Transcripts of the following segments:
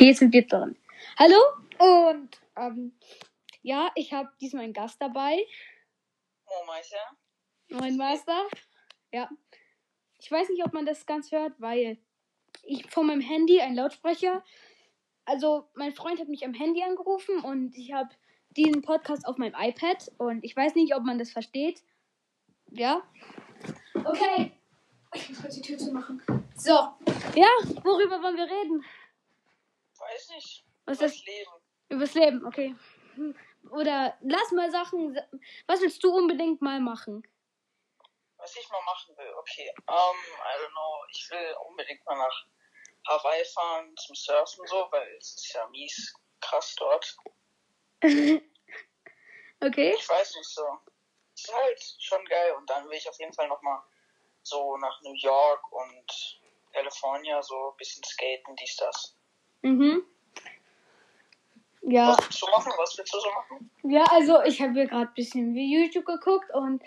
Okay, jetzt sind wir drin. Hallo und ähm, ja, ich habe diesmal einen Gast dabei. Oh, Meister. Mein Meister. Ja. Ich weiß nicht, ob man das ganz hört, weil ich von meinem Handy einen Lautsprecher. Also, mein Freund hat mich am Handy angerufen und ich habe diesen Podcast auf meinem iPad und ich weiß nicht, ob man das versteht. Ja. Okay. Ich muss kurz die Tür zu machen. So. Ja, worüber wollen wir reden? Weiß nicht. Was das ist Leben. Übers Leben, okay. Oder lass mal Sachen. Was willst du unbedingt mal machen? Was ich mal machen will, okay. Um, I don't know. Ich will unbedingt mal nach Hawaii fahren zum Surfen so, weil es ist ja mies krass dort. Okay. Ich weiß nicht so. Es ist halt schon geil und dann will ich auf jeden Fall nochmal so nach New York und California so ein bisschen skaten, dies, das. Mhm. Ja. Was willst du machen? Was willst du so machen? Ja, also ich habe hier gerade ein bisschen wie YouTube geguckt und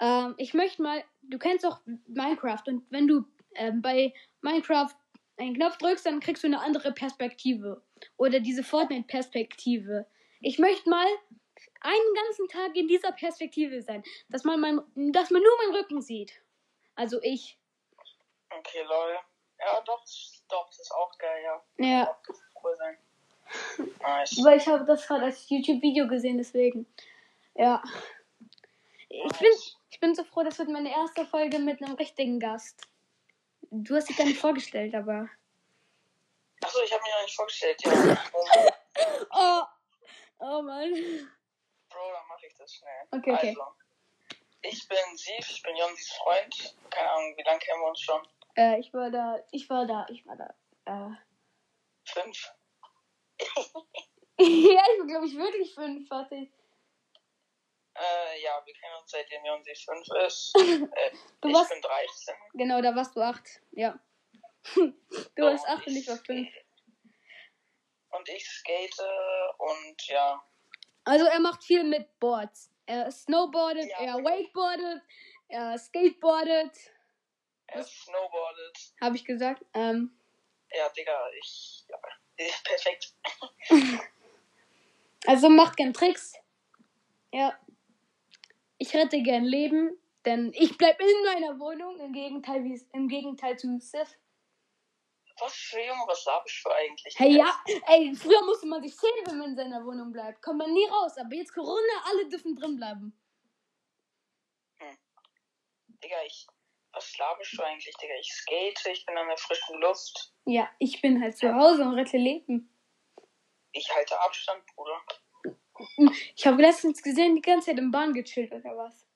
ähm, ich möchte mal, du kennst doch Minecraft und wenn du ähm, bei Minecraft einen Knopf drückst, dann kriegst du eine andere Perspektive oder diese Fortnite-Perspektive. Ich möchte mal einen ganzen Tag in dieser Perspektive sein, dass man mein, dass man nur meinen Rücken sieht. Also ich. Okay, lol. Ja, doch, doch, das ist auch geil, ja. Ja. Auch cool sein. Nice. Weil ich habe das gerade als YouTube-Video gesehen, deswegen. Ja. Ich bin, ich bin so froh, das wird meine erste Folge mit einem richtigen Gast. Du hast dich gar nicht vorgestellt, aber. Achso, ich habe mich noch nicht vorgestellt, ja. Oh, Oh, Mann. Bro, dann mache ich das schnell. Okay, okay. Also, ich bin Siv, ich bin Jonsis Freund. Keine Ahnung, wie lange kennen wir uns schon? Äh, ich war da, ich war da, ich war da. Äh. Fünf? ja, ich bin, glaube ich, wirklich fünf, warte. Äh, ja, wir kennen uns seitdem Jonsis fünf ist. Äh, Du ich warst, bin 13. genau, da warst du acht, ja. Du warst acht und ich war fünf. Und ich skate und ja. Also er macht viel mit Boards. Er snowboardet, Ja. er wakeboardet, er skateboardet, Er snowboardet. habe ich gesagt. Ähm, Ja, Digga, ich. Ja, perfekt. also macht gern Tricks. Ja. Ich rette gern Leben, denn ich bleib in meiner Wohnung, im Gegenteil, wie im Gegenteil zu Sif. Was für Junge, was laberst du eigentlich? Hey, ja, ey, früher musste man sich schämen, wenn man in seiner Wohnung bleibt. Kommt man nie raus, aber jetzt Corona, alle dürfen drin bleiben. Digga, ich. Was laberst du eigentlich, Digga? Ich skate, ich bin an der frischen Luft. Ja, ich bin halt zu Hause und rette Leben. Ich halte Abstand, Bruder. Ich habe letztens gesehen, die ganze Zeit im Bahn gechillt oder was.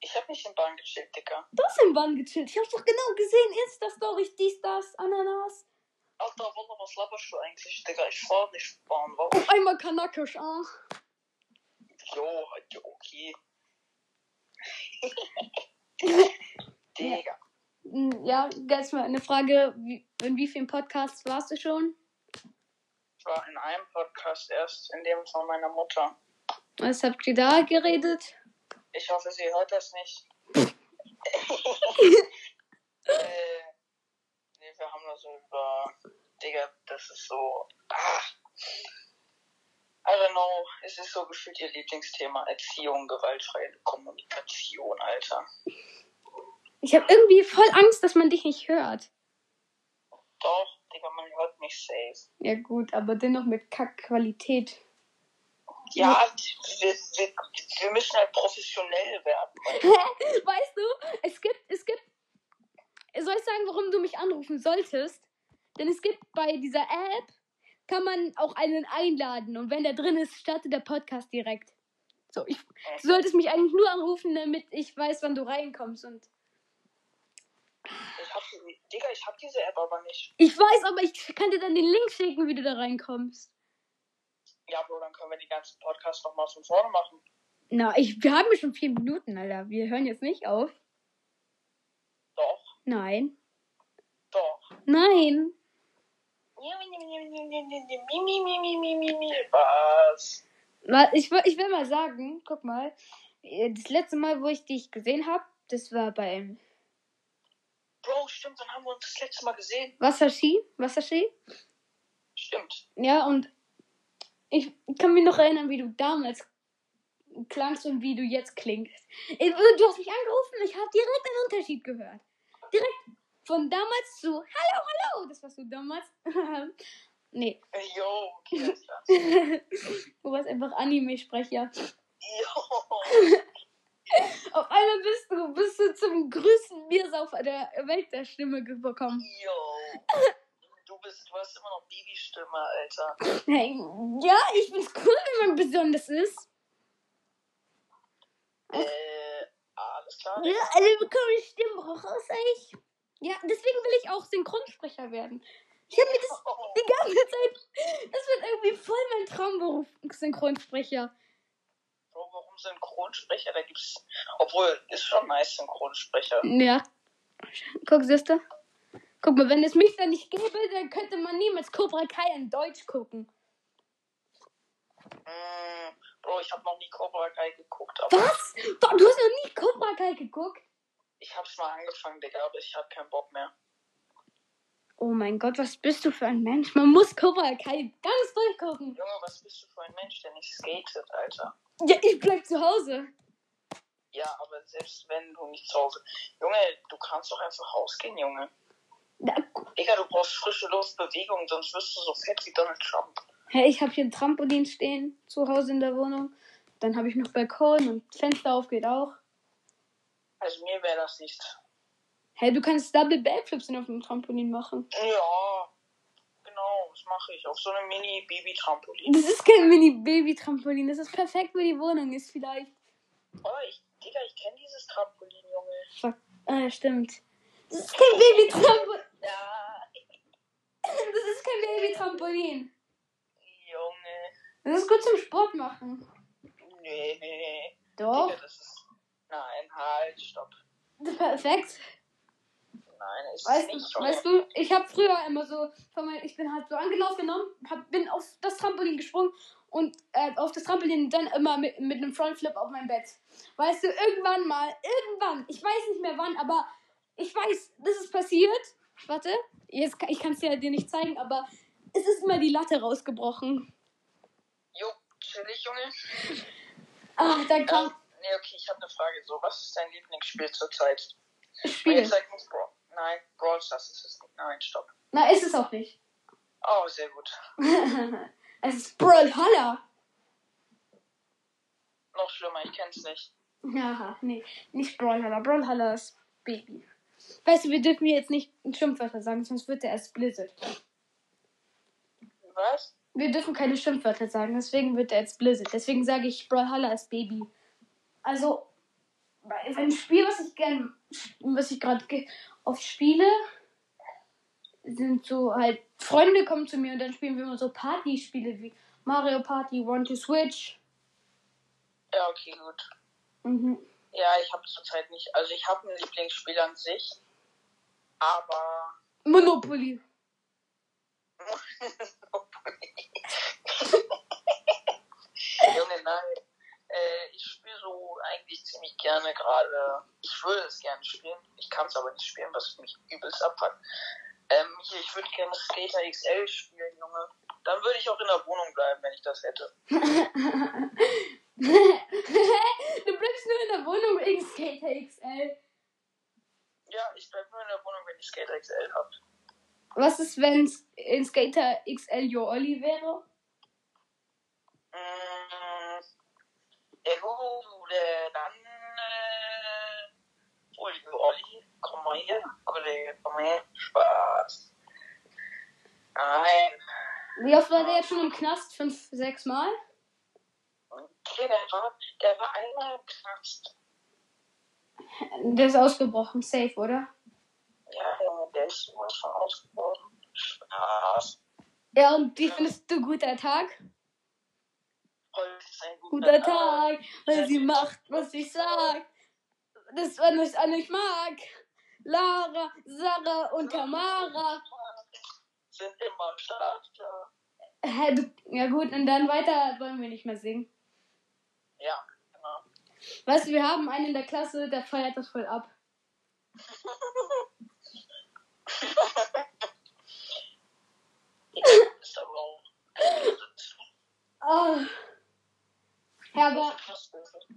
Ich hab nicht in Bahn gechillt, Digga. Du hast im Bahn gechillt. Ich hab's doch genau gesehen. Insta-Story, dies, das, Ananas. Alter, Wallah, was laberst du eigentlich, Digga? Ich fahr nicht Bahn, warum? Auf einmal Kanakisch, ah. Jo, ja, okay. Digga. Hm, Ja, jetzt mal eine Frage. In wie vielen Podcasts warst du schon? Ich war in einem Podcast erst, in dem von meiner Mutter. Was habt ihr da geredet? Ich hoffe, sie hört das nicht. äh, nee, wir haben da so über. Digga, das ist so. Ah. I don't know. Es ist so gefühlt ihr Lieblingsthema. Erziehung, gewaltfreie Kommunikation, Alter. Ich habe irgendwie voll Angst, dass man dich nicht hört. Doch, Digga, man hört mich safe. Ja gut, aber dennoch mit Kackqualität. Ja, wir, wir, wir müssen halt professionell werden. Weißt du, es gibt, es gibt. Soll ich sagen, warum du mich anrufen solltest? Denn es gibt bei dieser App, kann man auch einen einladen. Und wenn der drin ist, startet der Podcast direkt. So, ich, du solltest mich eigentlich nur anrufen, damit ich weiß, wann du reinkommst. Und ich hab, Digga, ich hab diese App aber nicht. ich weiß, aber ich kann dir dann den Link schicken, wie du da reinkommst. Ja, Bro, dann können wir die ganzen Podcasts nochmal von vorne machen. Na, ich, wir haben ja schon vier Minuten, Alter. Wir hören jetzt nicht auf. Doch, Nein. doch. Nein. Was? Wa- Ich, ich will mal sagen, guck mal. äh, Das letzte Mal, wo ich dich gesehen habe, das war beim Bro, stimmt, dann haben wir uns das letzte Mal gesehen. Wasserski. Wasserski? stimmt. Ja, und ich kann mich noch erinnern, wie du damals klangst und wie du jetzt klingst. Du hast mich angerufen, ich habe direkt einen Unterschied gehört. Direkt von damals zu Hallo, hallo. Das warst du damals. nee. Yo, okay, klar. du warst einfach Anime-Sprecher. Yo. Auf einmal bist du, bist du zum größten Biersaufer der Welt der Stimme bekommen. Yo. Du bist, du hast immer noch Babystimme, Alter. Hey, ja, ich find's cool, wenn man besonders ist. Äh, alles klar. Ja, alle bekommen Stimmbruch außer ich. Ja, deswegen will ich auch Synchronsprecher werden. Ich habe mir das die ganze Zeit. Das wird irgendwie voll mein Traumberuf, Synchronsprecher. Warum Synchronsprecher? Da gibt's. Obwohl, ist schon nice, Synchronsprecher. Ja. Guck, siehste. Guck mal, wenn es mich da nicht gäbe, dann könnte man niemals Cobra Kai in Deutsch gucken. Mm, Bro, ich habe noch nie Cobra Kai geguckt, aber Was? Du hast noch nie Cobra Kai geguckt? ich hab's mal angefangen, Digga, aber ich hab keinen Bock mehr. Oh mein Gott, was bist du für ein Mensch? Man muss Cobra Kai ganz durchgucken. Junge, was bist du für ein Mensch, der nicht skatet, Alter? Ja, ich bleib zu Hause. Ja, aber selbst wenn du nicht zu Hause. Junge, du kannst doch einfach rausgehen, Junge. Na, Digga, du brauchst frische Luft, Bewegung, sonst wirst du so fett wie Donald Trump. Hey, ich habe hier ein Trampolin stehen zu Hause in der Wohnung. Dann habe ich noch Balkon und Fenster auf geht auch. Also mir wäre das nicht. Hey, du kannst Double Backflips auf dem Trampolin machen. Ja, das mache ich. Auf so einem Mini-Baby-Trampolin. Das ist kein Mini-Baby-Trampolin. Das ist perfekt, wo die Wohnung ist vielleicht. Oh, ich, Digga, ich kenne dieses Trampolin, Junge. Fuck. Ah, stimmt. Das ist kein Baby-Trampolin. Ja, Das ist kein Baby-Trampolin. Junge. Das ist gut zum Sport machen. Nee, nee. Doch. Digga, das ist. Nein, halt, stopp. Perfekt. Nein, ist Weißt, nicht, du, weißt du, ich habe früher immer so, ich bin halt so angelaufen genommen, hab, bin auf das Trampolin gesprungen und äh, auf das Trampolin dann immer mit, mit einem Frontflip auf mein Bett. Weißt du, irgendwann mal, irgendwann, ich weiß nicht mehr wann, aber ich weiß, das ist passiert. Warte, jetzt, ich kann es dir, dir nicht zeigen, aber es ist immer die Latte rausgebrochen. Jo, chillig, Junge. Ach, da Ähm, kam nee, okay, ich habe eine Frage. So, was ist dein Lieblingsspiel zurzeit? Spiel. Jetzt sag nicht Brawl. Nein, Brawl Stars ist es nicht. Nein, stopp. Na, ist es auch nicht. Oh, sehr gut. es ist Brawlhalla. Noch schlimmer, ich kenn's nicht. Ja, nee, nicht Brawlhalla. Brawlhalla ist Baby. Weißt du, wir dürfen jetzt nicht Schimpfwörter sagen, sonst wird er erst Blizzard. Was? Wir dürfen keine Schimpfwörter sagen, deswegen wird er jetzt Blizzard. Deswegen sage ich Brawlhalla ist Baby. Also, ein Spiel, was ich gern, was ich gerade ge- oft spiele, sind so halt, Freunde kommen zu mir und dann spielen wir immer so Partyspiele wie Mario Party, One to Switch. Ja, okay, gut. Mhm. Ja, ich habe zurzeit nicht. Also, ich habe ein Lieblingsspiel an sich. Aber. Monopoly. Junge, nein. Äh, ich spiele so eigentlich ziemlich gerne gerade. Ich würde es gerne spielen. Ich kann es aber nicht spielen, was mich übelst abpackt. Ähm, hier, ich würde gerne Skater XL spielen, Junge. Dann würde ich auch in der Wohnung bleiben, wenn ich das hätte. du bleibst nur in der Wohnung wegen Skater XL. Ja, ich bleibe nur in der Wohnung, wenn ich Skater XL habe. Was ist, wenn in Skater XL Your Olli wäre? Dann, äh, Uli, Olli, komm mal hier, Kollege, komm mal her, Spaß. Nein, Wie oft war der jetzt schon im Knast? Fünf, sechs Mal? okay, der war, der war einmal im Knast. Der ist ausgebrochen, safe, oder? Ja, der ist sowas von ausgebrochen. Spaß. Ja, und wie findest du guter Tag? Heute ist ein guter, Guter Tag, weil sie macht, was ich sag. Das war nicht an ich mag. Lara, Sarah und Tamara. Sind immer am Start, ja. Ja gut, und dann weiter wollen wir nicht mehr singen. Ja, genau. Weißt du, wir haben einen in der Klasse, der feiert das voll ab. ist aber auch Oh. Ja, aber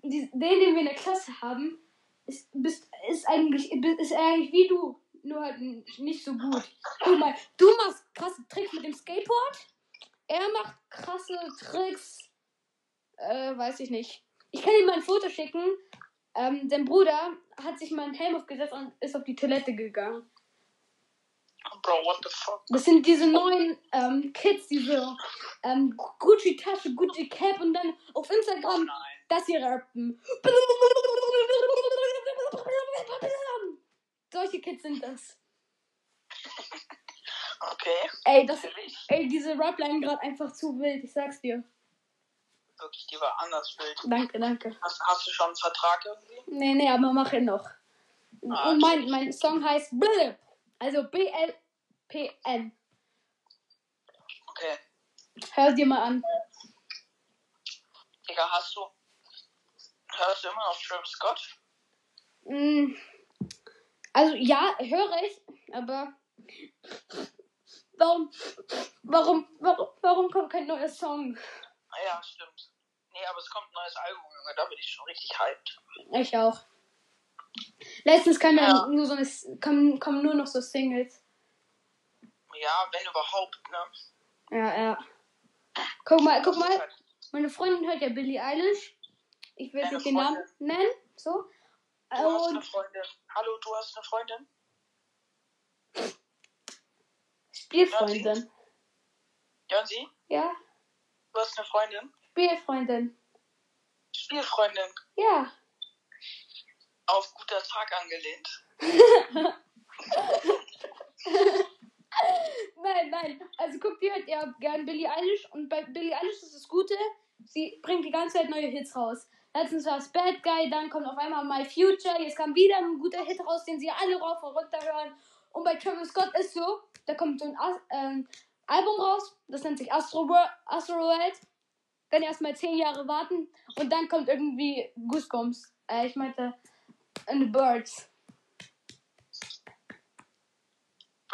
den, den wir in der Klasse haben, ist, bist, ist, eigentlich, ist eigentlich wie du. Nur halt nicht so gut. Guck mal, du machst krasse Tricks mit dem Skateboard. Er macht krasse Tricks. Äh, weiß ich nicht. Ich kann ihm mal ein Foto schicken. Ähm, sein Bruder hat sich mal einen Helm aufgesetzt und ist auf die Toilette gegangen. Bro, what the fuck? Das sind diese neuen ähm, Kids, diese ähm, Gucci-Tasche, Gucci-Cap und dann auf Oh Instagram nein. das hier rappen. Solche Kids sind das. Okay. Ey, das, ey diese Rapline gerade einfach zu wild, ich sag's dir. Wirklich, die war anders wild. Danke, danke. Hast, hast du schon einen Vertrag irgendwie? Nee, nee, aber mach ihn noch. Ah, Und mein, mein Song heißt Blip. Also B-L-P-N. Okay. Hör dir mal an. Digga, hast du. Hörst du immer noch Travis Scott? Mm, Also ja, höre ich, aber warum, warum, warum, warum kommt kein neuer Song? Ah Ja, stimmt. Nee, aber es kommt ein neues Album, Junge. Da bin ich schon richtig hyped. Ich auch. Letztens kam ja. Nur so eine, kommen, kommen nur noch so Singles. Ja, wenn überhaupt, ne? Ja, ja. Guck mal, guck mal, halt- meine Freundin hört ja Billie Eilish. Ich will nicht den Namen nennen, so. Du hast eine Und Freundin. Hallo, du hast eine Freundin? Spielfreundin. Ja, sie? Ja, Du hast eine Freundin? Spielfreundin. Spielfreundin. Ja. Auf guter Tag angelehnt. Nein, nein. Also guck dir halt ja gern Billie Eilish und bei Billie Eilish ist das Gute, sie bringt die ganze Zeit neue Hits raus. Letztens war es Bad Guy, dann kommt auf einmal My Future, jetzt kam wieder ein guter Hit raus, den sie alle rauf und runter hören. Und bei Travis Scott ist so, da kommt so ein As ähm, Album raus, das nennt sich Astro, Wo- Astro World. Dann erstmal zehn Jahre warten und dann kommt irgendwie Goosebumps. Äh, ich meinte, and the Birds.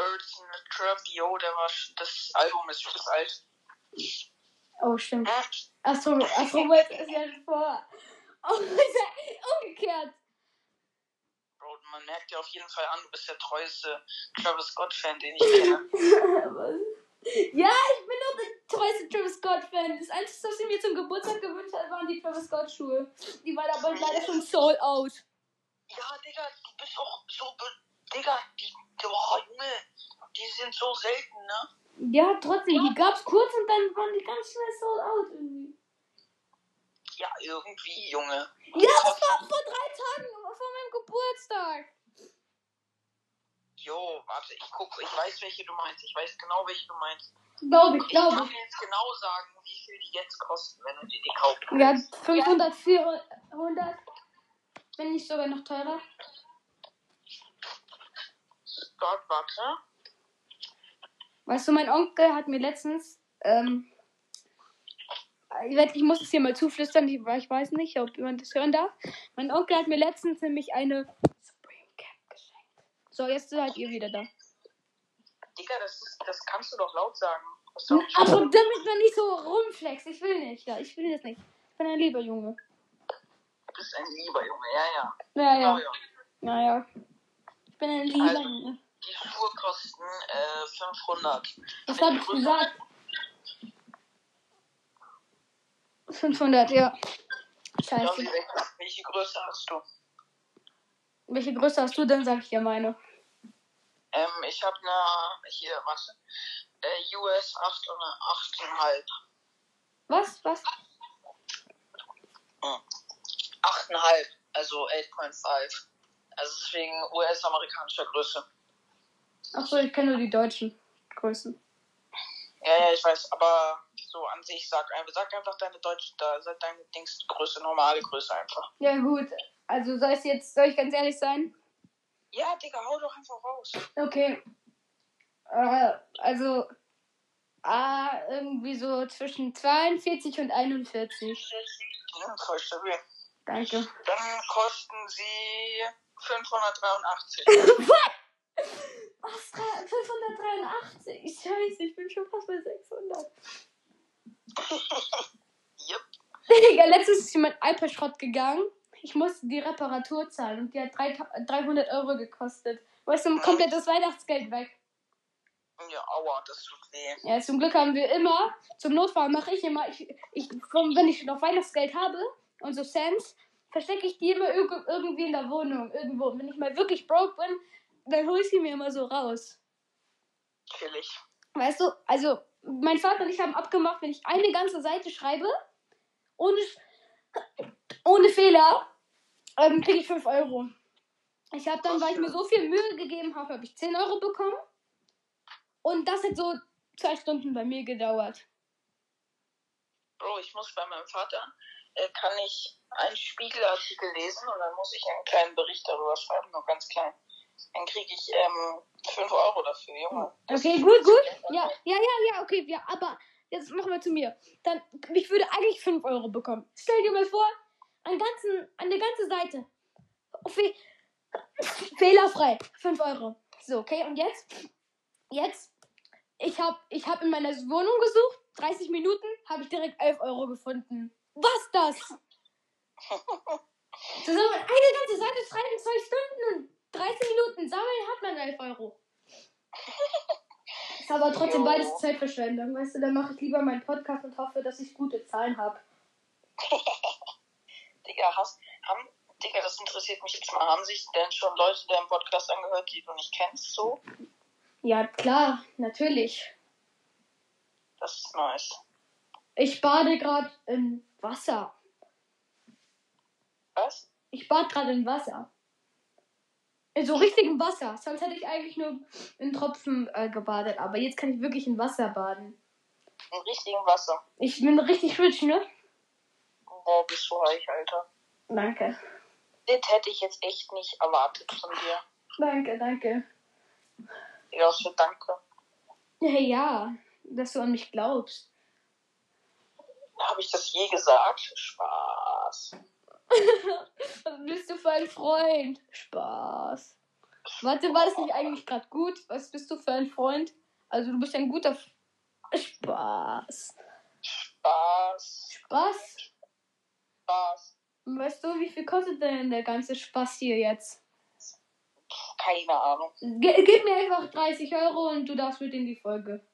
In the Trap, yo, der war. Das Album ist schon alt. Oh, stimmt. Hm? Astro, Astro World ist ja vor. Oh, ja umgekehrt. Bro, man merkt dir auf jeden Fall an, du bist der treueste Travis Scott-Fan, den ich kenne. ja, ich bin doch der treueste Travis Scott-Fan. Das Einzige, was sie mir zum Geburtstag gewünscht hat, waren die Travis Scott-Schuhe. Die waren aber leider schon sold out. Ja, Digga, du bist auch so. Digga, die. Oh, Junge, die sind so selten, ne? Ja, trotzdem, die gab's kurz und dann waren die ganz schnell sold out irgendwie. Ja, irgendwie, Junge. Ja, das war vor drei Tagen vor meinem Geburtstag. Jo, warte, ich guck, ich weiß, welche du meinst. Ich weiß genau, welche du meinst. Glaube ich, Ich glaube kann ich. dir jetzt genau sagen, wie viel die jetzt kosten, wenn du dir die kaufen Ja, willst. 500, 400. Wenn nicht sogar noch teurer. Dort, warte. Weißt du, mein Onkel hat mir letztens, ähm, ich muss es hier mal zuflüstern, ich, ich weiß nicht, ob jemand das hören darf. Mein Onkel hat mir letztens nämlich eine Supreme Cap geschenkt. So, jetzt seid ihr wieder da. Digga, das, ist, das kannst du doch laut sagen. Aber damit man nicht so rumflext, ich will nicht, ja, ich will das nicht. Ich bin ein lieber Junge. Du bist ein lieber Junge, ja, ja. Ja, Genau, ja, ja. naja. Ich bin ein lieber Also- Junge. Die Schuhe kosten äh, 500. Was hab ich gesagt? 500, ja. Scheiße. welche, Größe hast du? Welche Größe hast du, dann sag ich dir meine. Ähm, ich habe eine, hier, warte, äh, US 8 und eine 8,5. Was? Was? 8,5, also 8,5. Also deswegen US-amerikanischer Größe. Achso, ich kenne nur die deutschen Größen. Ja, ja, ich weiß, aber so an sich, sag, einfach- sag einfach deine deutsche, sag deine Dingsgröße, normale Größe einfach. Ja, gut. Also soll ich jetzt, soll ich ganz ehrlich sein? Ja, Digga, hau doch einfach raus. Okay. Äh, also, ah, irgendwie so zwischen 42 und 41. Ja, voll stabil. Danke. Dann kosten sie 583. Was? 583? Scheiße, ich bin schon fast bei 600. Ja, letztens ist mein iPad Schrott gegangen. Ich musste die Reparatur zahlen und die hat drei, 300 Euro gekostet. Weißt du, komplett das Weihnachtsgeld weg. Ja, aua, das tut weh. Ja, zum Glück haben wir immer, zum Notfall mache ich immer, ich, ich, wenn ich noch Weihnachtsgeld habe und so Cents, verstecke ich die immer irg irgendwie in der Wohnung, irgendwo. Und wenn ich mal wirklich broke bin, dann hole ich sie mir immer so raus. Chillig. Weißt du, also mein Vater und ich haben abgemacht, wenn ich eine ganze Seite schreibe, ohne, ohne Fehler, ähm, kriege ich 5 Euro. Ich habe dann, weil ich mir so viel Mühe gegeben habe, habe ich 10 Euro bekommen. Und das hat so zwei Stunden bei mir gedauert. Bro, ich muss bei meinem Vater, äh, kann ich einen Spiegelartikel lesen und dann muss ich einen kleinen Bericht darüber schreiben, nur ganz klein. Dann kriege ich ähm, 5 Euro dafür, Junge. Das Okay, gut, gut. Ja, ja, ja, ja, okay, ja, aber jetzt machen wir zu mir. Dann, ich würde eigentlich 5 Euro bekommen. Stell dir mal vor, einen ganzen, eine ganze Seite. Fe fehlerfrei. 5 Euro. So, okay, und jetzt? Jetzt, ich habe ich hab in meiner Wohnung gesucht, 30 Minuten, habe ich direkt 11 Euro gefunden. Was das? Man eine ganze Seite schreiben, 2 Stunden und 30 Minuten sammeln, hat man 11 Euro. Ist aber trotzdem Jo. beides Zeitverschwendung, weißt du? Dann mache ich lieber meinen Podcast und hoffe, dass ich gute Zahlen habe. Digga, hast, haben, Digga, das interessiert mich jetzt mal. Haben sich denn schon Leute deinen Podcast angehört, die du nicht kennst, so? Ja, klar, natürlich. Das ist nice. Ich bade gerade in Wasser. Was? Ich bade gerade in Wasser. In so richtigem Wasser. Sonst hätte ich eigentlich nur in Tropfen äh, gebadet. Aber jetzt kann ich wirklich in Wasser baden. Im richtigen Wasser. Ich bin richtig rich, ne? Boah, bist du reich, Alter. Danke. Das hätte ich jetzt echt nicht erwartet von dir. Danke, danke. Digga, was für Danke. Hey, ja, dass du an mich glaubst. Habe ich das je gesagt? Spaß. Was bist du für ein Freund? Spaß. Warte, war das nicht eigentlich gerade gut? Was bist du für ein Freund? Also, du bist ein guter. F Spaß. Spaß. Spaß? Spaß. Weißt du, wie viel kostet denn der ganze Spaß hier jetzt? Keine Ahnung. Ge gib mir einfach 30 Euro und du darfst mit in die Folge.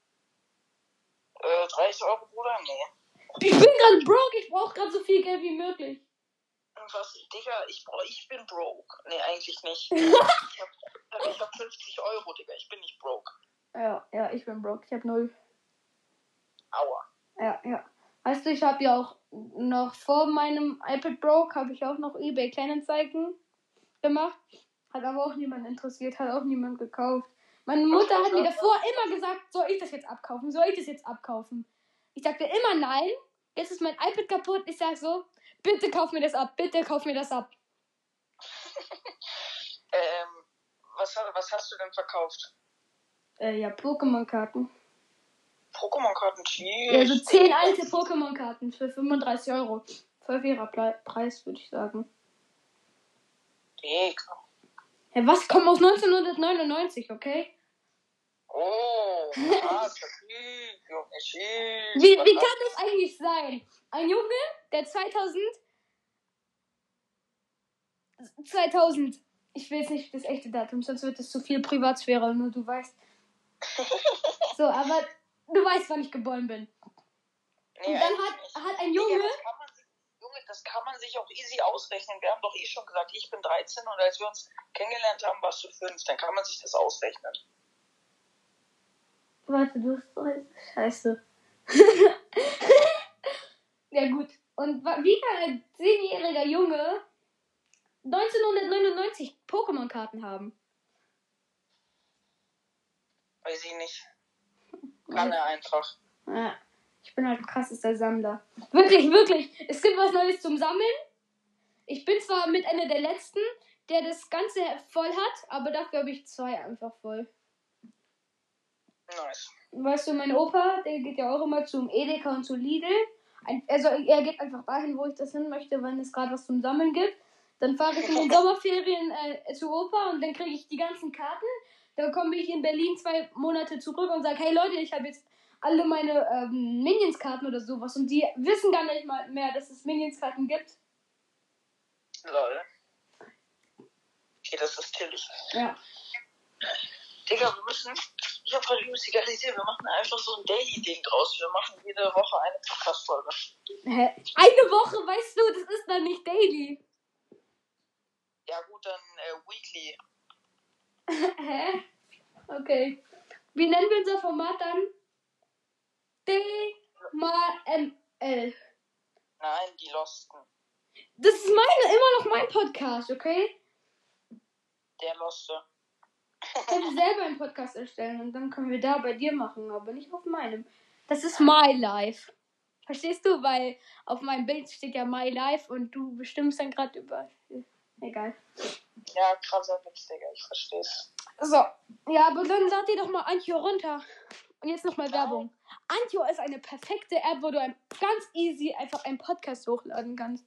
Äh, 30 Euro, Bruder? Nee. Ich bin gerade broke, ich brauche gerade so viel Geld wie möglich. Was, Digga, ich, ich bin broke. Nee, eigentlich nicht. ich hab, ich hab 50 Euro, Digga. Ich bin nicht broke. Ja, ja, ich bin broke. Ich habe null. Aua. Ja, ja. Weißt du, ich habe ja auch noch vor meinem iPad Broke habe ich auch noch eBay Kleinanzeigen gemacht. Hat aber auch niemand interessiert, hat auch niemand gekauft. Meine Mutter hat mir davor immer gesagt, soll ich das jetzt abkaufen? Soll ich das jetzt abkaufen? Ich sagte immer nein. Jetzt ist mein iPad kaputt. Ich sag so, bitte kauf mir das ab, bitte kauf mir das ab. Ähm, was, was hast du denn verkauft? Äh, ja, Pokémon-Karten. Pokémon-Karten? Ja, so 10 alte Pokémon-Karten für 35 Euro. Voll fairer Preis, würde ich sagen. Digga. Hä, was kommt aus 1999, okay? Oh, krass. Tschüss, Junge, tschüss. Wie, wie kann das eigentlich sein? Ein Junge, der 2000. 2000. Ich will jetzt nicht das echte Datum, sonst wird es zu viel Privatsphäre, nur du weißt. So, aber du weißt, wann ich geboren bin. Nee, Und dann hat, hat ein Junge. Junge, das kann man sich auch easy ausrechnen. Wir haben doch eh schon gesagt, ich bin 13 und als wir uns kennengelernt haben, warst du 5. Dann kann man sich das ausrechnen. Warte, du hast. oh, Scheiße. ja, gut. Und wie kann ein 10-jähriger Junge 1999 Pokémon-Karten haben? Weiß ich nicht. Kann er einfach. Ja, ich bin halt krassester Sammler. Wirklich, wirklich. Es gibt was Neues zum Sammeln. Ich bin zwar mit einer der letzten, der das Ganze voll hat, aber dafür habe ich zwei einfach voll. Nice. Weißt du, mein Opa, der geht ja auch immer zum Edeka und zu Lidl. Also er geht einfach dahin, wo ich das hin möchte, wenn es gerade was zum Sammeln gibt. Dann fahre ich in den Sommerferien äh, zu Opa und dann kriege ich die ganzen Karten. Dann komme ich in Berlin zwei Monate zurück und sage, hey Leute, ich habe jetzt alle meine ähm, Minions-Karten oder sowas und die wissen gar nicht mal mehr, dass es Minions-Karten gibt. Lol. Okay, das ist chillig. Ja. Digga, wir müssen. Ich hab voll übelst egalisiert. Wir machen einfach so ein Daily-Ding draus. Wir machen jede Woche eine Podcast-Folge. Hä? Eine Woche, weißt du, das ist dann nicht daily. Ja, gut, dann äh, Weekly. Hä? Okay. Wie nennen wir unser Format dann? D mal M L. Nein, die Losten. Das ist meine, immer noch mein Podcast, okay? Der Loste. Ich könnte selber einen Podcast erstellen und dann können wir da bei dir machen, aber nicht auf meinem. Das ist my life. Verstehst du? Weil auf meinem Bild steht ja my life und du bestimmst dann gerade über. Egal. Ja, krasser Witz, Digga. Ich versteh's. So. Ja, aber dann lad dir doch mal Anchor runter. Und jetzt nochmal Werbung. Anchor ist eine perfekte App, wo du ganz easy einfach einen Podcast hochladen kannst.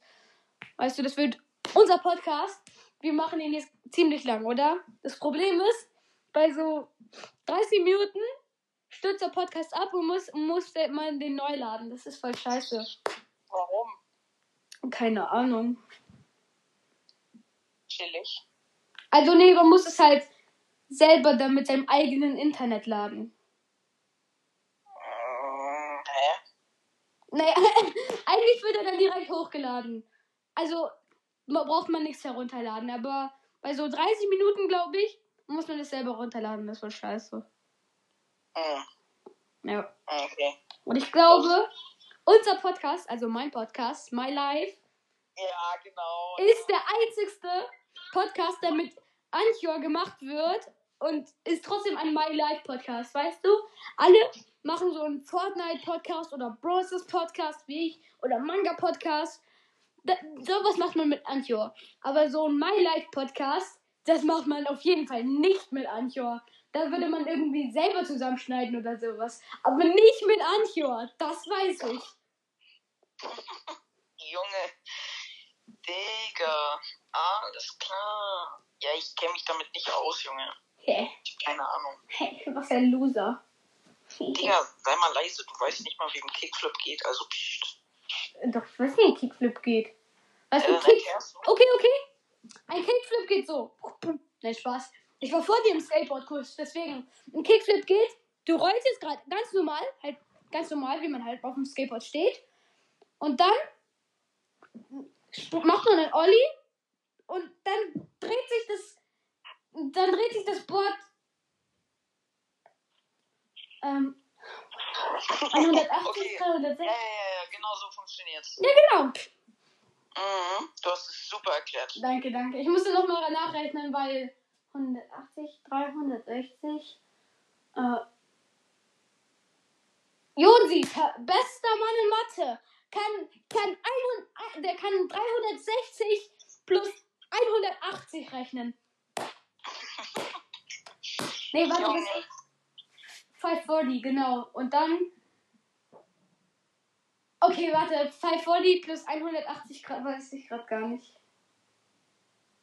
Weißt du, das wird unser Podcast. Wir machen ihn jetzt ziemlich lang, oder? Das Problem ist, bei so 30 Minuten stürzt der Podcast ab und muss, muss man den neu laden. Das ist voll scheiße. Warum? Keine Ahnung. Chillig. Also nee, man muss es halt selber dann mit seinem eigenen Internet laden. Mm, hä? Naja, eigentlich wird er dann direkt hochgeladen. Also braucht man nichts herunterladen, aber bei so 30 Minuten, glaube ich, muss man das selber runterladen. Das war scheiße. Hm, Ja. okay. Und ich glaube, unser Podcast, also mein Podcast, My Life, Ja, genau. ist der einzigste Podcast, der mit Anchor gemacht wird und ist trotzdem ein My Life Podcast, weißt du? Alle machen so einen Fortnite Podcast oder Bros. Podcast wie ich oder Manga Podcast. Da, sowas macht man mit Anchor. Aber so ein My Life Podcast, das macht man auf jeden Fall nicht mit Anchor. Da würde man irgendwie selber zusammenschneiden oder sowas. Aber nicht mit Anchor. Das weiß ich. Junge. Digga. Alles klar. Ja, ich kenne mich damit nicht aus, Junge. Hä? Keine Ahnung. Hä? Was ein Loser. Digga, sei mal leise, du weißt nicht mal, wie ein Kickflip geht, also pst. Doch, ich weiß nicht, wie ein Kickflip geht. Weißt du, dann Kick... Okay, okay. Ein Kickflip geht so. Nein, Spaß. Ich war vor dir im Skateboardkurs, deswegen. Ein Kickflip geht, du rollst jetzt gerade ganz normal, halt ganz normal, wie man halt auf dem Skateboard steht. Und dann macht man einen Olli und dann dreht sich das, dann dreht sich das Board ähm, 180, Okay. 360. Ja, ja, ja, genau so funktioniert's. Ja, genau. Mhm, du hast es super erklärt. Danke, danke. Ich musste nochmal nachrechnen, weil 180, 360. Äh, Jonsi, bester Mann in Mathe, kann, kann 100, der kann 360 plus 180 rechnen. Nee, warte, das 540, genau. Und dann. Okay, warte, 540 plus 180 Grad weiß ich gerade gar nicht.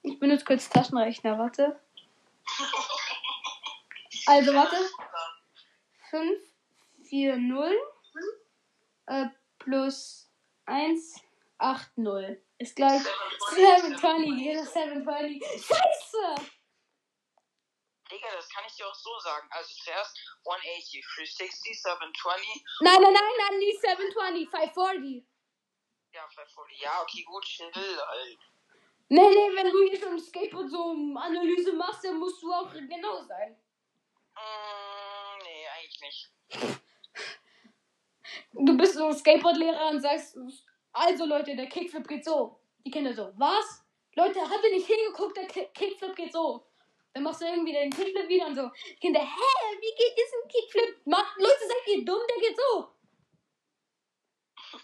Ich benutze kurz Taschenrechner, warte. Also, warte. 5, 4, 0 äh, plus 1, 8, 0 ist gleich 720. Jeder 720. Scheiße! Digga, das kann ich dir auch so sagen. Also zuerst 180, 360, 720. Nein, nein, nein, nein, nicht 720, 540. Ja, 540. Ja, okay, gut, chill, Alter. Nee, nee, wenn du hier schon Skateboard so Analyse machst, dann musst du auch genau sein. Mm, nee, eigentlich nicht. Du bist so ein Skateboardlehrer und sagst, also Leute, der Kickflip geht so. Die Kinder so, was? Leute, habt ihr nicht hingeguckt, der Ki- Kickflip geht so. Dann machst du irgendwie den Kickflip wieder und so. Kinder, hä, wie geht jetzt ein Kickflip? Macht, Leute, seid ihr dumm, der geht so.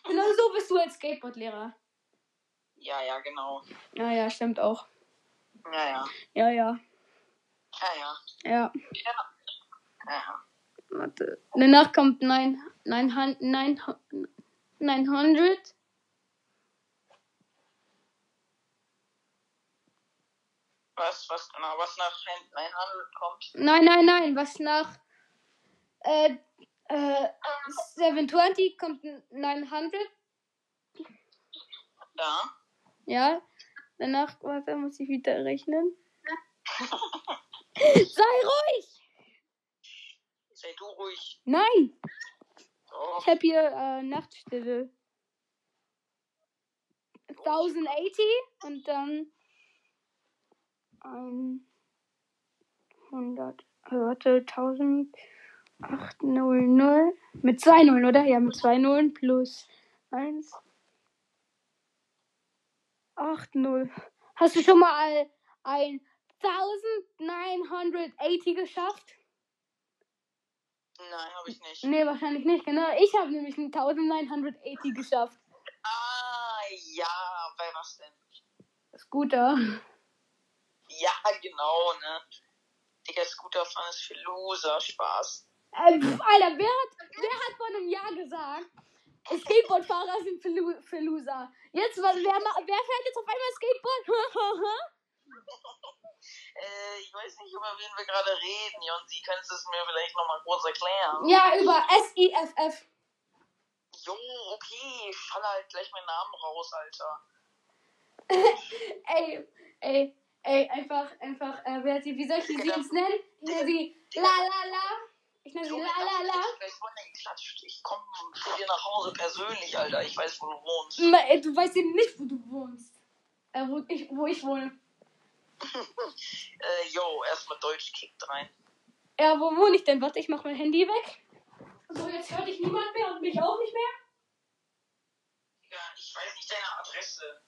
Genau so bist du als Skateboardlehrer. Ja, ja, genau. Ja, ja, stimmt auch. Ja, ja. Ja, ja. Ja, ja. Ja. Ja, ja. Warte. Danach kommt 9, 900, 900. Was, was genau, was nach 900 kommt? Nein, nein, nein, was nach äh, Äh, 720 kommt 900. Ja. Ja. Danach, warte, muss ich wieder rechnen. Sei ruhig! Sei du ruhig. Nein! Oh, Ich habe hier äh, Nachtstille. 1080 und dann 100. äh, Warte, 1800 mit zwei Nullen, oder? Ja, mit zwei Nullen plus 1. 80. Hast du schon mal ein 1980 geschafft? nein, habe ich nicht. Nee, wahrscheinlich nicht, genau. Ich habe nämlich ein 1980 geschafft. Ah, ja, bei was denn? Scooter. Ja, genau, ne? Digga, Scooterfahren ist für Loser, Spaß. Äh, pf, Alter, wer hat, wer hat vor einem Jahr gesagt, Skateboardfahrer sind für, für Loser? Jetzt, was, wer, wer fährt jetzt auf einmal Skateboard? Äh, ich weiß nicht, über wen wir gerade reden. Jonsi, kannst du es mir vielleicht nochmal kurz erklären? ja, über SIFF. Jo, okay, ich falle halt gleich meinen Namen raus, Alter. Ey, ey, ey, einfach, einfach, äh, wer sie, wie soll ich sie jetzt nennen? Ich nenne sie La La La. Ich nenne sie La La La. Ich komme zu dir nach Hause persönlich, Alter. Ich weiß, wo du wohnst. Ma- ey, Du weißt eben nicht, wo du wohnst. Äh, wo ich, wo ich wohne. Äh, yo, erstmal Deutsch kickt rein. Ja, wo wohne ich denn? Warte, ich mach mein Handy weg. So, jetzt hört dich niemand mehr und mich auch nicht mehr. Ja, ich weiß nicht deine Adresse.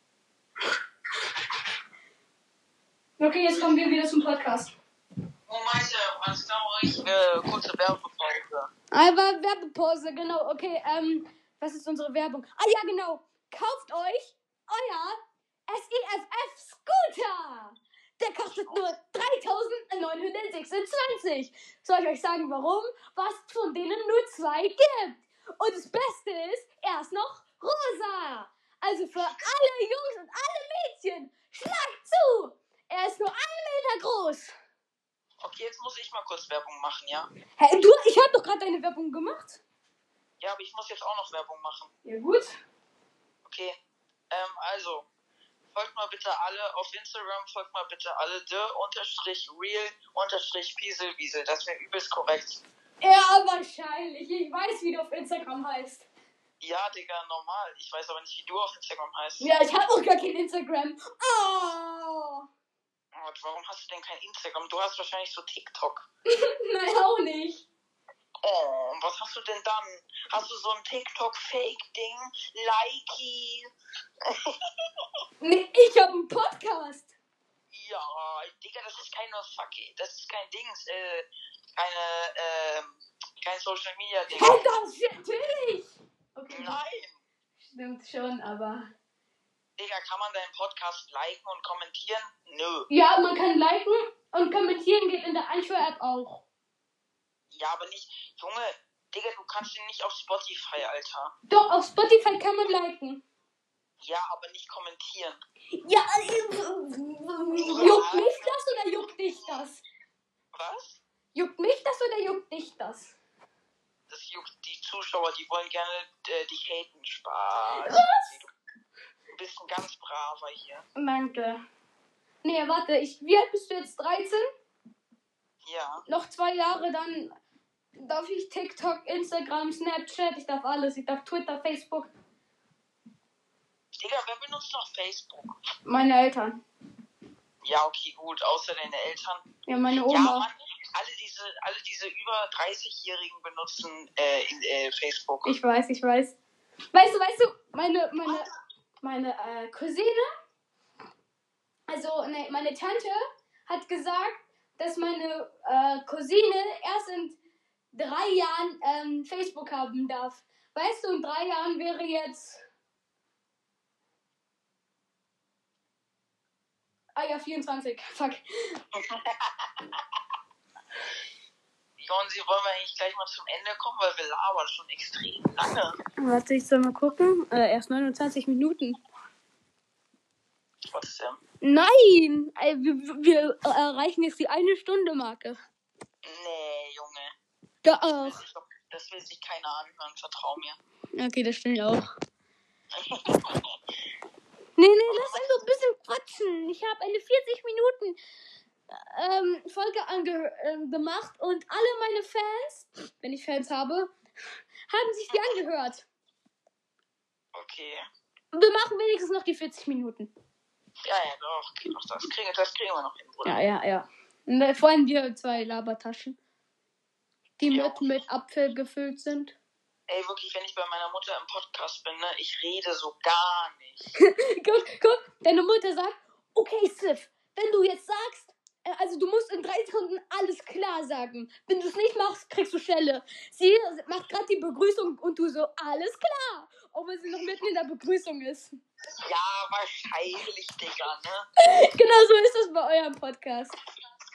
Okay, jetzt kommen wir wieder zum Podcast. Oh, meinte, alles klar, ich, äh, kurze Werbepause. Aber Werbepause, genau. Okay, ähm, was ist unsere Werbung? Ah ja, genau. Kauft euch euer SEFF Scooter. Der kostet nur 3.926. Soll ich euch sagen, warum? Was es von denen nur zwei gibt. Und das Beste ist, er ist noch rosa. Also für alle Jungs und alle Mädchen, schlagt zu. Er ist nur einen Meter groß. Okay, jetzt muss ich mal kurz Werbung machen, ja? Hey, du, ich habe doch gerade deine Werbung gemacht. Ja, aber ich muss jetzt auch noch Werbung machen. Ja, gut. Okay. Ähm, also, folgt mal bitte alle auf Instagram, folgt mal bitte alle the unterstrich real unterstrich pieselwiesel. Das wäre übelst korrekt. Ja, wahrscheinlich. Ich weiß, wie du auf Instagram heißt. Ja, Digga, normal. Ich weiß aber nicht, wie du auf Instagram heißt. Ja, ich habe auch gar kein Instagram. Oh. Und warum hast du denn kein Instagram? Du hast wahrscheinlich so TikTok. Nein, auch nicht. Oh, und was hast du denn dann? Hast du so ein TikTok-Fake-Ding? Likey? Nee, ich habe einen Podcast. Ja, Digga, das ist keine Fuck, das ist kein Dings, äh, keine, ähm, kein Social Media Ding. Hey, das natürlich. Okay, Nein! stimmt schon, aber... Digga, kann man deinen Podcast liken und kommentieren? Nö. Ja, man kann liken und kommentieren geht in der Anchor-App auch. Ja, aber nicht, Junge, Digga, du kannst ihn nicht auf Spotify, Alter. Doch, auf Spotify kann man liken. Ja, aber nicht kommentieren. Ja, äh, juckt mich das oder juckt dich das? Was? Juckt mich das oder juckt dich das? Das juckt die Zuschauer, die wollen gerne äh, dich haten. Spaß. Du bist ein ganz braver hier. Danke. Nee, warte, ich, wie alt bist du jetzt? 13? Ja. Noch zwei Jahre, dann darf ich TikTok, Instagram, Snapchat, ich darf alles. Ich darf Twitter, Facebook. Digga, wer benutzt noch Facebook? Meine Eltern. Ja, okay, gut, außer deine Eltern. Ja, meine Ja, Oma. Mann, alle diese, alle diese über 30-Jährigen benutzen äh, in, äh, Facebook. Ich weiß, ich weiß. Weißt du, weißt du, meine, meine, meine äh, Cousine, also ne, meine Tante hat gesagt, dass meine äh, Cousine erst in drei Jahren ähm, Facebook haben darf. Weißt du, in drei Jahren wäre jetzt. Ah ja, 24. Fuck. Und sie wollen wir eigentlich gleich mal zum Ende kommen, weil wir labern schon extrem lange. Warte, ich soll mal gucken. Äh, erst 29 Minuten. Trotzdem. Nein! Äh, wir, wir erreichen jetzt die eine Stunde Marke. Nee, Junge. Da will auch. nicht auf, Das will sich keiner anhören, vertrau mir. Okay, das stimmt auch. Nee, nee, lass uns so ein bisschen quatschen. Ich habe eine 40 Minuten ähm, Folge ange äh, gemacht und alle meine Fans, wenn ich Fans habe, haben sich die angehört. Okay. Wir machen wenigstens noch die 40 Minuten. Ja, ja, doch, geht noch das. Kriegen, das kriegen wir noch hin, Bruder. Ja, ja, ja. Und, Vor allem wir zwei Labertaschen, die Ja. mit, mit Apfel gefüllt sind. Ey, wirklich, wenn ich bei meiner Mutter im Podcast bin, ne, ich rede so gar nicht. guck, guck, deine Mutter sagt, okay, Sif, wenn du jetzt sagst, also du musst in drei Sekunden alles klar sagen. Wenn du es nicht machst, kriegst du Schelle. Sie macht gerade die Begrüßung und du so, alles klar. Obwohl sie noch mitten in der Begrüßung ist. Ja, wahrscheinlich, Digga, ne? Genau so ist es bei eurem Podcast.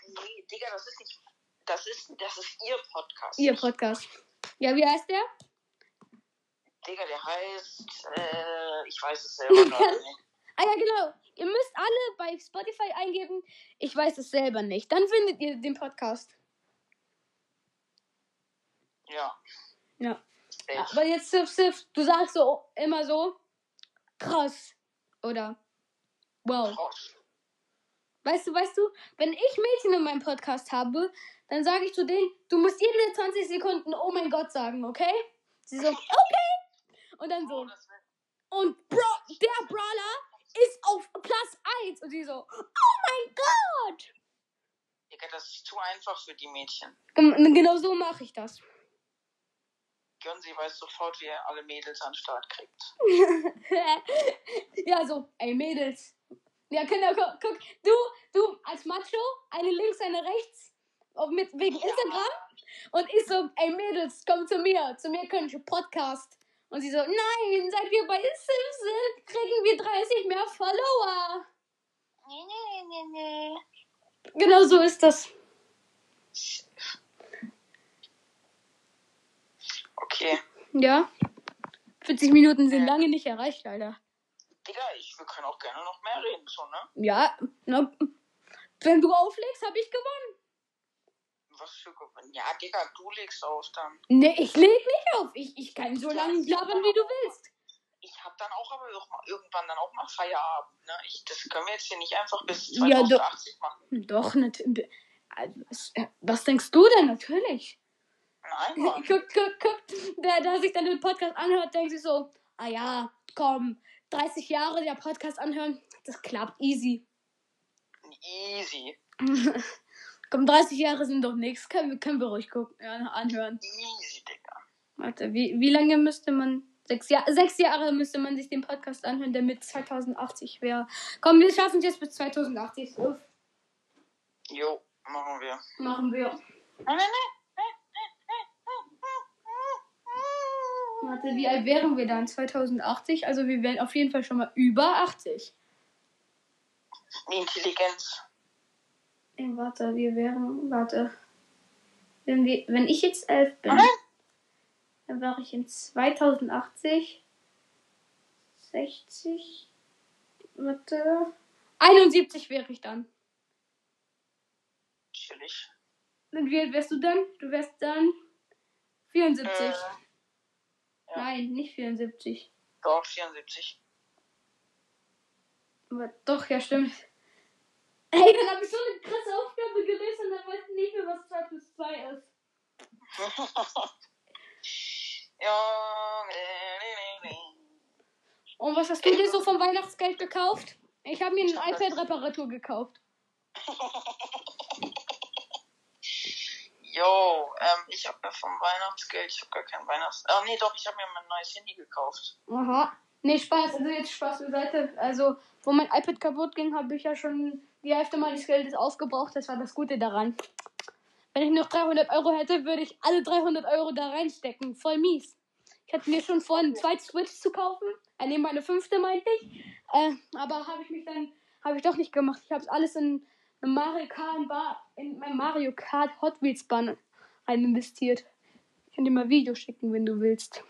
Nee, Digga, das ist nicht. Das ist, das ist ihr Podcast. Ihr Podcast. Ja, wie heißt der? Digga, der heißt. Äh, ich weiß es selber gar nicht. Ah ja, genau. Ihr müsst alle bei Spotify eingeben. Ich weiß es selber nicht. Dann findet ihr den Podcast. Ja. Ja. Safe. Aber jetzt, Sif, Sif, du sagst so immer so krass. Oder wow. Krass. Weißt du, weißt du, wenn ich Mädchen in meinem Podcast habe, dann sage ich zu denen, du musst jede 20 Sekunden oh mein Gott sagen, okay? Sie so, okay. Und dann so, Oh, und Bro, der Brawler ist auf Platz 1. Und sie so, oh mein Gott. Digga, das ist zu einfach für die Mädchen. Gen- Genau so mache ich das. Gönsi weiß sofort, wie er alle Mädels an den Start kriegt. ja, so, ey Mädels. Ja, Kinder, guck, guck, du, du als Macho, eine links, eine rechts, mit, wegen Instagram. Und ich so, ey Mädels, komm zu mir, zu mir könnt ihr Podcast. Und sie so, nein, seit wir bei Sims sind, kriegen wir 30 mehr Follower. Nee, nee, nee, nee. Genau so ist das. Okay. Ja. 40 Minuten sind Ja. lange nicht erreicht, leider. Digga, ich, wir können auch gerne noch mehr reden, so, ne? Ja, na, wenn du auflegst, habe ich gewonnen. Was für Gewinn. Ja, Digga, du legst auf dann. Nee, ich leg nicht auf. Ich, ich kann so lange labern, wie du willst. Ich hab dann auch aber auch mal, irgendwann dann auch mal Feierabend, ne? Ich, das können wir jetzt hier nicht einfach bis Ja, doch. 2080 machen. Doch, natürlich. Was, äh, was denkst du denn? Natürlich. Nein. Guck, guck, guck. Der, der sich dann den Podcast anhört, denkt sich so, ah ja, komm, 30 Jahre der Podcast anhören, das klappt easy. Easy. komm, 30 Jahre sind doch nichts. Können, wir- können wir ruhig gucken, ja, anhören. Easy, Digga. Warte, wie, wie lange müsste man. Sechs, Jahr, sechs Jahre müsste man sich den Podcast anhören, der mit 2080 wäre. Komm, wir schaffen es jetzt bis 2080. So, Jo, machen wir. machen wir. Nein, nein, nein. Warte, wie alt wären wir dann? 2080? Also wir wären auf jeden Fall schon mal über 80. Die Intelligenz. Ey, warte, wir wären. Warte. Wenn, wir, wenn ich jetzt 11 bin, Nein. dann wäre ich in 2080. 60. Warte. 71 wäre ich dann. Chillig. Und wie alt wärst du dann? Du wärst dann 74. Äh, ja. Nein, nicht 74. doch, 74. Aber doch, ja, stimmt. Ey, dann habe ich so eine krasse Aufgabe gelöst und dann weiß ich nicht mehr, was 2 plus 2 ist. ja, nee, nee, nee, nee. Und was hast du dir so vom Weihnachtsgeld gekauft? Ich habe mir eine iPad-Reparatur gekauft. Jo, ähm, ich habe mir vom Weihnachtsgeld, ich habe gar kein Weihnachts... Ah, nee, doch, ich habe mir mein neues Handy gekauft. Aha. Nee, Spaß, also jetzt Spaß beiseite. Also, wo mein iPad kaputt ging, habe ich ja schon die Hälfte meines Geldes aufgebraucht. Das war das Gute daran. Wenn ich noch 300 Euro hätte, würde ich alle 300 Euro da reinstecken. Voll mies. Ich hatte mir schon vor, eine zweite Switch zu kaufen. Äh, nee, meine fünfte meinte ich. Äh, aber habe ich mich dann, habe ich doch nicht gemacht. Ich habe alles in, in Mario Kart, Bar, in mein Mario Kart Hot Wheels Bahn rein investiert. Ich kann dir mal Video schicken, wenn du willst.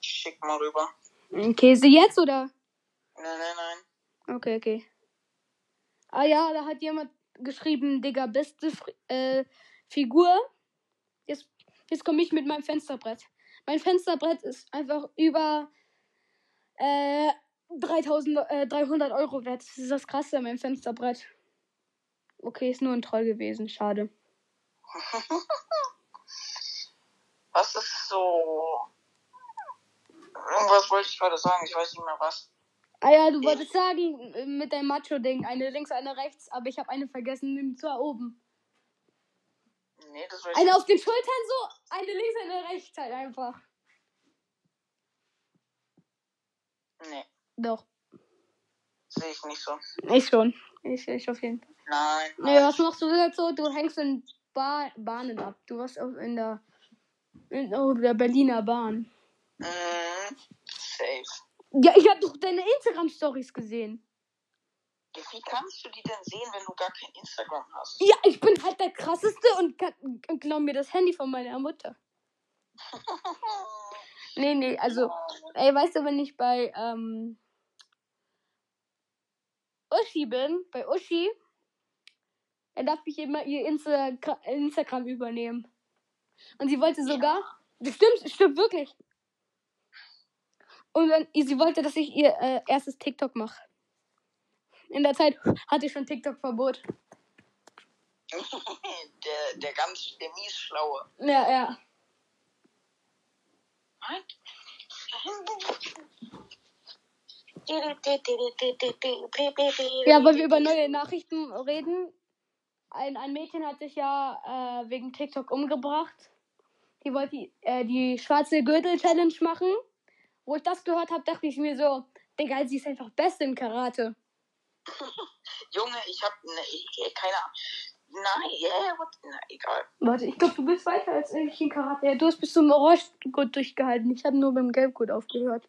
Schick mal rüber. Käse jetzt oder? Nein, nein, nein. Okay, okay. Ah ja, da hat jemand geschrieben, Digga, beste Fri- äh, Figur. Jetzt Jetzt komme ich mit meinem Fensterbrett. Mein Fensterbrett ist einfach über äh, 3000, äh, 300 Euro wert. Das ist das Krasse, mein Fensterbrett. Okay, ist nur ein Troll gewesen. Schade. Was ist so. Irgendwas wollte ich gerade sagen, ich weiß nicht mehr was. Ah ja, du wolltest sagen, äh, mit deinem Macho-Ding. Eine links, eine rechts, aber ich habe eine vergessen, nimm zwar oben. Nee, das ich Eine auf den Schultern so, eine links, eine rechts halt einfach. Nee, Doch. sehe ich nicht so. Ich schon. Ich, ich auf jeden Fall. Nein. Nee, was machst du jetzt so? Du hängst in ba Bahnen ab. Du warst auch in der, in oh, der Berliner Bahn. Mhm. Safe. Ja, ich habe doch deine Instagram-Stories gesehen. Ja, Wie kannst du die denn sehen, wenn du gar kein Instagram hast? Ja, ich bin halt der krasseste und, kann- und glaub mir das Handy von meiner Mutter. Nee, nee, also, ey, weißt du, wenn ich bei ähm, Uschi bin, bei Uschi, dann darf ich immer ihr Insta Instagram übernehmen. Und sie wollte sogar, das stimmt, stimmt wirklich. Und dann, sie wollte, dass ich ihr äh, erstes TikTok mache. In der Zeit hatte ich schon TikTok-Verbot. der, der ganz, der mies schlaue. Ja, ja. Ja, weil wir über neue Nachrichten reden. Ein, ein Mädchen hat sich ja äh, wegen TikTok umgebracht. Die wollte die, äh, die schwarze Gürtel-Challenge machen. Wo ich das gehört habe, dachte ich mir so, Digga, sie ist einfach Beste im Karate. Junge, ich hab ne, ich- keine Ahnung. Nein, yeah, what? Na, egal. Warte, ich glaube, du bist weiter als ich in Karate. Ja, du hast bis zum Orange-Gurt durchgehalten. Ich habe nur beim Gelbgurt aufgehört.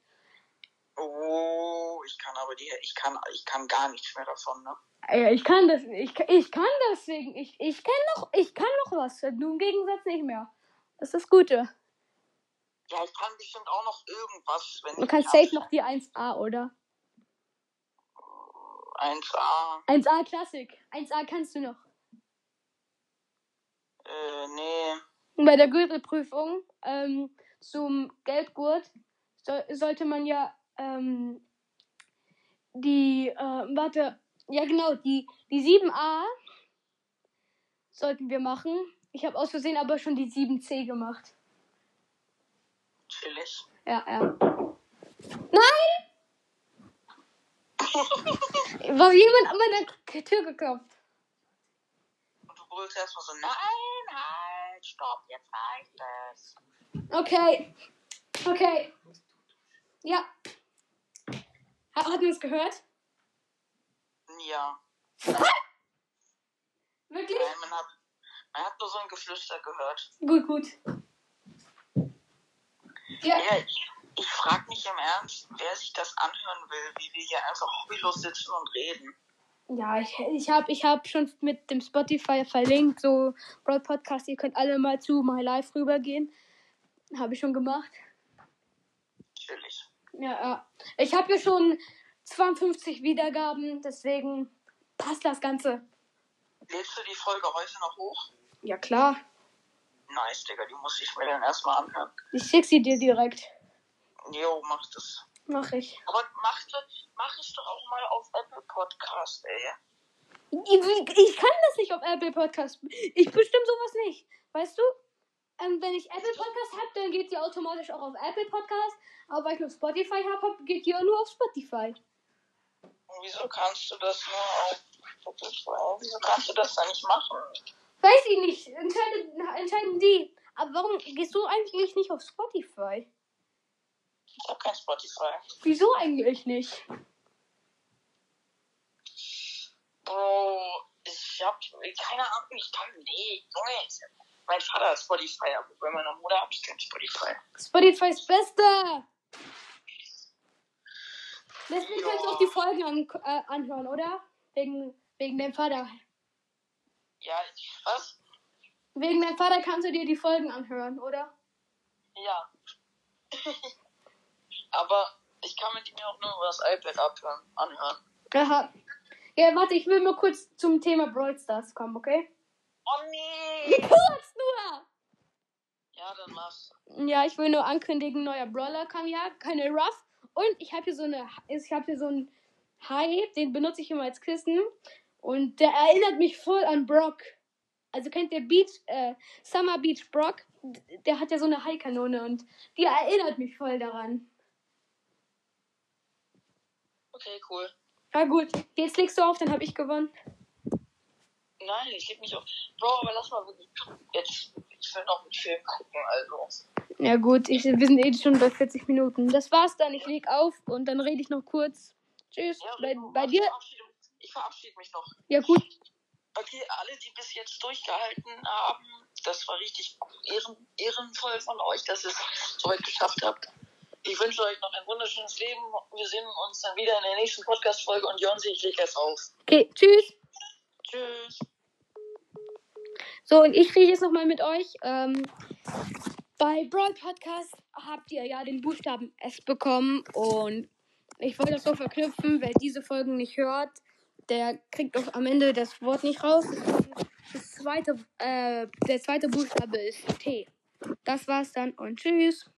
Oh, ich kann aber die, ich kann, ich kann gar nichts mehr davon, ne? Ja, ich kann das. Ich, kann- ich kann deswegen. Ich, ich kann noch, ich kann noch was. Du im Gegensatz nicht mehr. Das ist das Gute. Ja, ich kann bestimmt auch noch irgendwas, wenn kannst hab- safe noch die 1A, oder? 1A, 1A Klassik. 1A kannst du noch. äh, nee. Und bei der Gürtelprüfung ähm, zum Gelbgurt soll, sollte man ja ähm, die, äh, warte, ja genau, die, die 7a sollten wir machen. Ich habe aus Versehen aber schon die 7c gemacht. Chillig. Ja, ja. Nein! War jemand an meiner Tür geklopft. Und du brüllst erstmal so, nein, halt, stopp, jetzt reicht es. Okay. Okay. Ja. Hat, hat man es gehört? Ja. Wirklich? Nein, man hat, man hat nur so ein Geflüster gehört. Gut, gut. Ja. Ja, ich, ich frage mich im Ernst, wer sich das anhören will, wie wir hier einfach hobbylos sitzen und reden. Ja, ich, ich habe ich hab schon mit dem Spotify verlinkt, so Broad Podcast, ihr könnt alle mal zu My Life rübergehen. Habe ich schon gemacht. Chillig. Ja, ja. Ich habe ja schon 52 Wiedergaben, deswegen passt das Ganze. Lädst du die Folge heute noch hoch? Ja, klar. Nice, Digga, die muss ich mir dann erstmal anhören. Ich schick sie dir direkt. Jo, mach das. Mach ich. Aber mach, das- mach es doch auch mal auf Apple Podcast, ey. Ich, ich kann das nicht auf Apple Podcast. Ich bestimme sowas nicht. Weißt du? Ähm, wenn ich Apple Podcast habe, dann geht die automatisch auch auf Apple Podcast. Aber weil ich nur Spotify habe, geht die auch nur auf Spotify. Und wieso kannst du das nur auf Spotify? Wieso kannst du das da nicht machen? Weiß ich nicht. Entscheiden, entscheiden die. Aber warum gehst du eigentlich nicht auf Spotify? Ich hab kein Spotify. Wieso eigentlich nicht? Bro, ich hab keine Ahnung, ich kann. Nee, Junge. Mein Vater hat Spotify, aber bei meiner Mutter habe ich kein Spotify. Spotify ist Beste. Deswegen kannst du auch die Folgen an, äh, anhören, oder? Wegen, wegen deinem Vater. Ja, ich, was? Wegen deinem Vater kannst du dir die Folgen anhören, oder? Ja. aber ich kann mit mir auch nur über das iPad abhören, anhören. Aha. Ja, warte, ich will nur kurz zum Thema Brawl Stars kommen, okay? Oh nee! Kurz nur! Ja, dann mach. Ja, ich will nur ankündigen, neuer Brawler kam ja, keine Ruff. Und ich habe hier so eine, ich habe hier so einen Hai, den benutze ich immer als Kissen. Und der erinnert mich voll an Brock. Also kennt ihr Beach, äh, Summer Beach Brock? Der hat ja so eine Hai-Kanone und die erinnert mich voll daran. Okay, cool. Ja gut, jetzt legst du auf, dann habe ich gewonnen. Nein, ich leg nicht auf. Bro, aber lass mal wirklich. Jetzt, ich will noch einen Film gucken, also. Ja gut, ich, wir sind eh schon bei 40 Minuten. Das war's dann, ich leg auf und dann rede ich noch kurz. Tschüss. Ja, bei, bei dir? Ich verabschiede, ich verabschiede mich noch. Ja gut. Okay, alle, die bis jetzt durchgehalten haben, das war richtig ehren, ehrenvoll von euch, dass ihr es so weit geschafft habt. Ich wünsche euch noch ein wunderschönes Leben. Wir sehen uns dann wieder in der nächsten Podcast-Folge und Jonsi, ich leg jetzt auf. Okay, tschüss. Tschüss. So, und ich rede jetzt nochmal mit euch. Ähm, bei Brawl Podcast habt ihr ja den Buchstaben S bekommen und ich wollte das so verknüpfen, wer diese Folgen nicht hört, der kriegt auch am Ende das Wort nicht raus. Das zweite, äh, der zweite Buchstabe ist T. Das war's dann und tschüss.